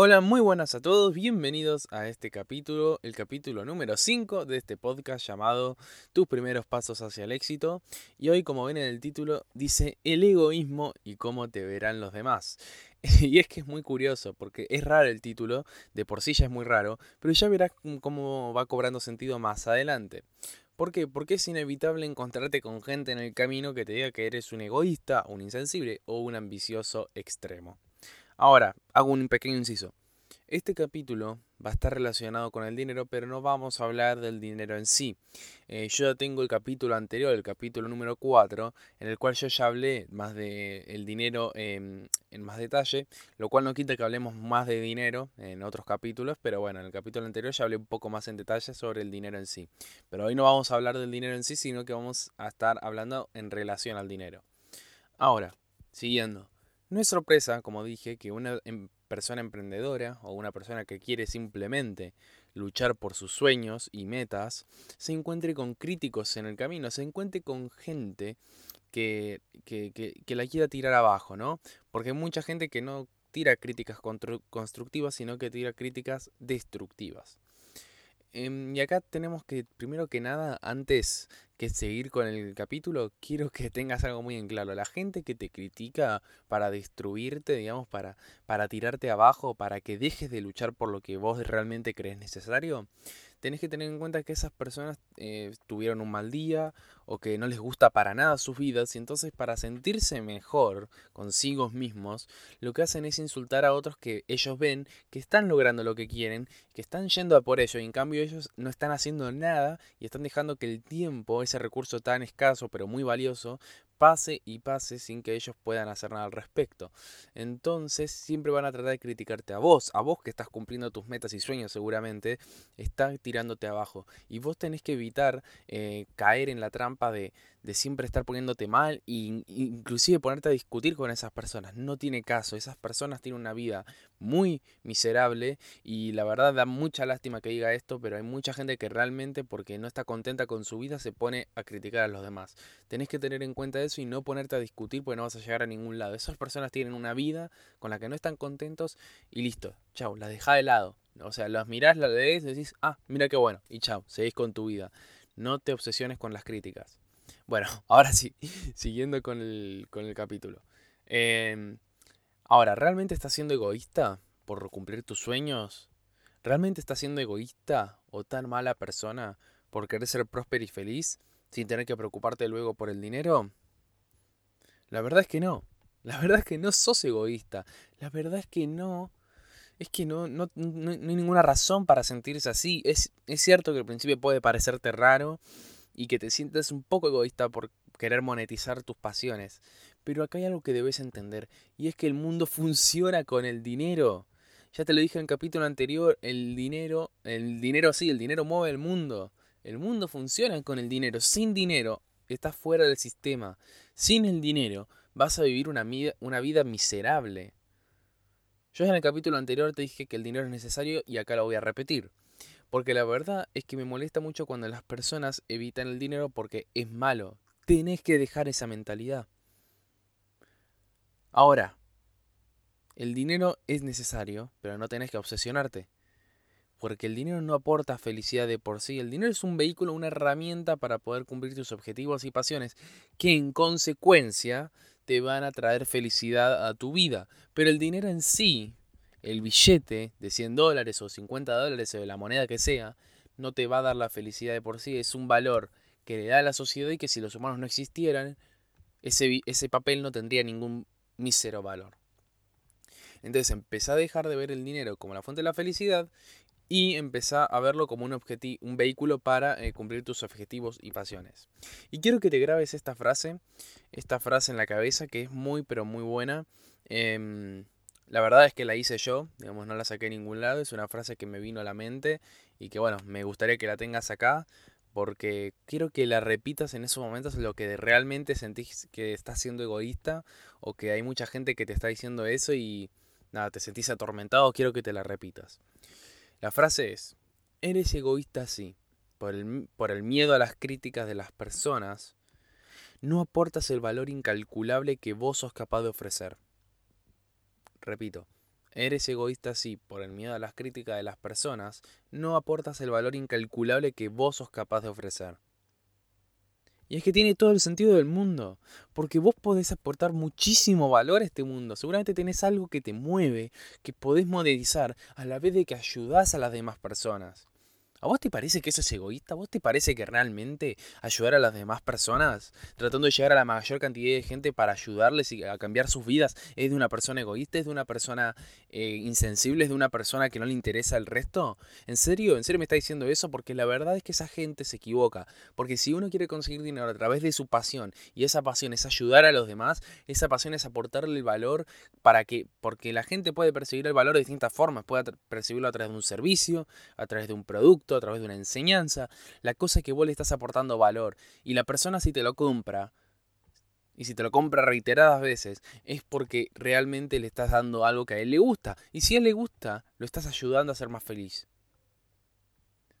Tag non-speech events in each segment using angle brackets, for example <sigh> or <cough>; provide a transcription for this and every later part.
Hola, muy buenas a todos, bienvenidos a este capítulo, el capítulo número 5 de este podcast llamado Tus primeros pasos hacia el éxito. Y hoy, como ven en el título, dice el egoísmo y cómo te verán los demás. <laughs> Y es que es muy curioso, porque es raro el título, de por sí ya es muy raro, pero ya verás cómo va cobrando sentido más adelante. ¿Por qué? Porque es inevitable encontrarte con gente en el camino que te diga que eres un egoísta, un insensible o un ambicioso extremo. Ahora, hago un pequeño inciso. Este capítulo va a estar relacionado con el dinero, pero no vamos a hablar del dinero en sí. Eh, yo ya tengo el capítulo anterior, el capítulo número 4, en el cual yo ya hablé más de el dinero en más detalle, lo cual no quita que hablemos más de dinero en otros capítulos, pero bueno, en el capítulo anterior ya hablé un poco más en detalle sobre el dinero en sí. Pero hoy no vamos a hablar del dinero en sí, sino que vamos a estar hablando en relación al dinero. Ahora, siguiendo. No es sorpresa, como dije, que una em, persona emprendedora o una persona que quiere simplemente luchar por sus sueños y metas se encuentre con críticos en el camino, se encuentre con gente que, que, que, la quiera tirar abajo, ¿no? Porque hay mucha gente que no tira críticas constructivas, sino que tira críticas destructivas. Em, y acá tenemos que, primero que nada, antes que seguir con el capítulo, quiero que tengas algo muy en claro. La gente que te critica para destruirte, digamos, para, para tirarte abajo, para que dejes de luchar por lo que vos realmente crees necesario, tenés que tener en cuenta que esas personas eh, tuvieron un mal día o que no les gusta para nada sus vidas y entonces para sentirse mejor consigo mismos, lo que hacen es insultar a otros que ellos ven que están logrando lo que quieren, que están yendo a por ello y en cambio ellos no están haciendo nada y están dejando que el tiempo, ese recurso tan escaso pero muy valioso, pase y pase sin que ellos puedan hacer nada al respecto. Entonces siempre van a tratar de criticarte a vos, a vos que estás cumpliendo tus metas y sueños seguramente, están tirándote abajo. Y vos tenés que evitar eh, caer en la trampa de, de siempre estar poniéndote mal e inclusive ponerte a discutir con esas personas. No tiene caso, esas personas tienen una vida muy miserable y la verdad da mucha lástima que diga esto, pero hay mucha gente que realmente porque no está contenta con su vida se pone a criticar a los demás. Tenés que tener en cuenta eso y no ponerte a discutir porque no vas a llegar a ningún lado. Esas personas tienen una vida con la que no están contentos y listo, chao, la deja de lado. O sea, las mirás, las lees decís, ah, mira qué bueno, y chao, seguís con tu vida. No te obsesiones con las críticas. Bueno, <laughs> ahora sí, siguiendo con el, con el capítulo. Em, ahora, ¿realmente estás siendo egoísta por cumplir tus sueños? ¿Realmente estás siendo egoísta o tan mala persona por querer ser próspero y feliz sin tener que preocuparte luego por el dinero? La verdad es que no. La verdad es que no sos egoísta. La verdad es que no. Es que no, no, no, hay ninguna razón para sentirse así. Es, es cierto que al principio puede parecerte raro y que te sientas un poco egoísta por querer monetizar tus pasiones. Pero acá hay algo que debes entender, y es que el mundo funciona con el dinero. Ya te lo dije en el capítulo anterior, el dinero, el dinero sí, el dinero mueve el mundo. El mundo funciona con el dinero. Sin dinero estás fuera del sistema. Sin el dinero vas a vivir una, una vida miserable. Yo en el capítulo anterior te dije que el dinero es necesario y acá lo voy a repetir. Porque la verdad es que me molesta mucho cuando las personas evitan el dinero porque es malo. Tenés que dejar esa mentalidad. Ahora, el dinero es necesario, pero no tenés que obsesionarte. Porque el dinero no aporta felicidad de por sí. El dinero es un vehículo, una herramienta para poder cumplir tus objetivos y pasiones, que en consecuencia te van a traer felicidad a tu vida. Pero el dinero en sí el billete de 100 dólares o 50 dólares o de la moneda que sea, no te va a dar la felicidad de por sí, es un valor que le da a la sociedad y que si los humanos no existieran, ese, ese papel no tendría ningún mísero valor. Entonces empezá a dejar de ver el dinero como la fuente de la felicidad y empezá a verlo como un, un vehículo para eh, cumplir tus objetivos y pasiones. Y quiero que te grabes esta frase, esta frase en la cabeza que es muy pero muy buena. Em, la verdad es que la hice yo, digamos, no la saqué en ningún lado, es una frase que me vino a la mente y que bueno, me gustaría que la tengas acá porque quiero que la repitas en esos momentos lo que realmente sentís que estás siendo egoísta o que hay mucha gente que te está diciendo eso y nada, te sentís atormentado, quiero que te la repitas. La frase es, eres egoísta sí, por el, por el miedo a las críticas de las personas, no aportas el valor incalculable que vos sos capaz de ofrecer. Repito, eres egoísta sí por el miedo a las críticas de las personas, no aportas el valor incalculable que vos sos capaz de ofrecer. Y es que tiene todo el sentido del mundo, porque vos podés aportar muchísimo valor a este mundo. Seguramente tenés algo que te mueve, que podés monetizar, a la vez de que ayudás a las demás personas. ¿A vos te parece que eso es egoísta? ¿A vos te parece que realmente ayudar a las demás personas, tratando de llegar a la mayor cantidad de gente para ayudarles y a cambiar sus vidas, es de una persona egoísta, es de una persona eh, insensible, es de una persona que no le interesa el resto? ¿En serio? ¿En serio me está diciendo eso? Porque la verdad es que esa gente se equivoca. Porque si uno quiere conseguir dinero a través de su pasión, y esa pasión es ayudar a los demás, esa pasión es aportarle el valor para que, porque la gente puede percibir el valor de distintas formas, puede percibirlo a través de un servicio, a través de un producto, a través de una enseñanza. La cosa es que vos le estás aportando valor. Y la persona si te lo compra, y si te lo compra reiteradas veces, es porque realmente le estás dando algo que a él le gusta. Y si a él le gusta, lo estás ayudando a ser más feliz.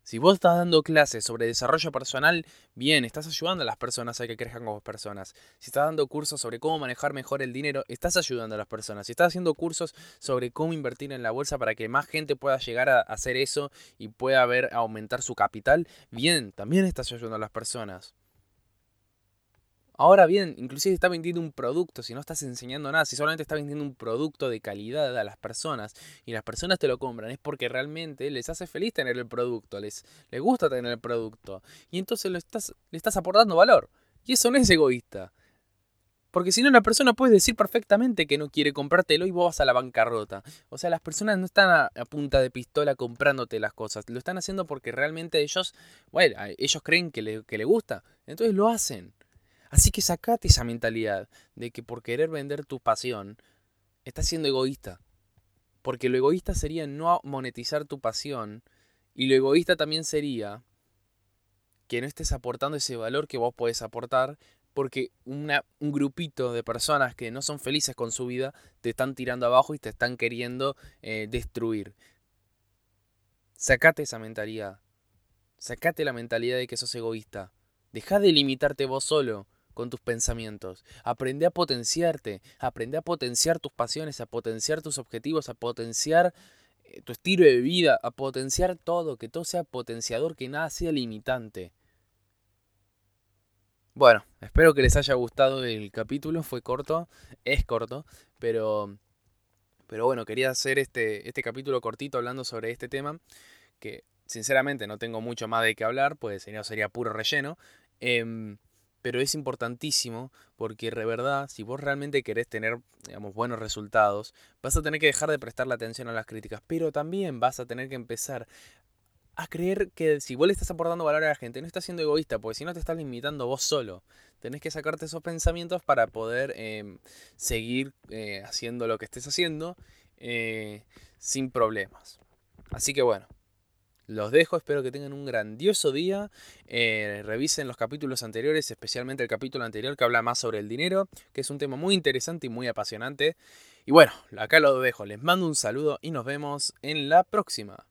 Si vos estás dando clases sobre desarrollo personal, bien, estás ayudando a las personas a que crezcan como personas. Si estás dando cursos sobre cómo manejar mejor el dinero, estás ayudando a las personas. Si estás haciendo cursos sobre cómo invertir en la bolsa para que más gente pueda llegar a hacer eso y pueda ver aumentar su capital, bien, también estás ayudando a las personas. Ahora bien, inclusive está vendiendo un producto, si no estás enseñando nada, si solamente está vendiendo un producto de calidad a las personas y las personas te lo compran, es porque realmente les hace feliz tener el producto, les, les gusta tener el producto. Y entonces lo estás, le estás aportando valor. Y eso no es egoísta. Porque si no, la persona puede decir perfectamente que no quiere comprártelo y vos vas a la bancarrota. O sea, las personas no están a, punta de pistola comprándote las cosas. Lo están haciendo porque realmente ellos, bueno, ellos creen que le, que le gusta. Entonces lo hacen. Así que sacate esa mentalidad de que por querer vender tu pasión, estás siendo egoísta. Porque lo egoísta sería no monetizar tu pasión y lo egoísta también sería que no estés aportando ese valor que vos podés aportar porque una, un grupito de personas que no son felices con su vida te están tirando abajo y te están queriendo eh, destruir. Sacate esa mentalidad. Sacate la mentalidad de que sos egoísta. Deja de limitarte vos solo con tus pensamientos. Aprende a potenciarte, aprende a potenciar tus pasiones, a potenciar tus objetivos, a potenciar eh, tu estilo de vida, a potenciar todo, que todo sea potenciador, que nada sea limitante. Bueno, espero que les haya gustado el capítulo, fue corto, es corto, pero pero bueno, quería hacer este, este capítulo cortito hablando sobre este tema, que sinceramente no tengo mucho más de qué hablar, pues sería, puro relleno. Em, pero es importantísimo porque de verdad, si vos realmente querés tener, digamos, buenos resultados, vas a tener que dejar de prestarle atención a las críticas, pero también vas a tener que empezar a creer que si vos le estás aportando valor a la gente, no estás siendo egoísta, porque si no te estás limitando vos solo. Tenés que sacarte esos pensamientos para poder em, seguir eh, haciendo lo que estés haciendo eh, sin problemas. Así que bueno, los dejo, espero que tengan un grandioso día. Eh, revisen los capítulos anteriores, especialmente el capítulo anterior que habla más sobre el dinero, que es un tema muy interesante y muy apasionante. Y bueno, acá lo dejo, les mando un saludo y nos vemos en la próxima.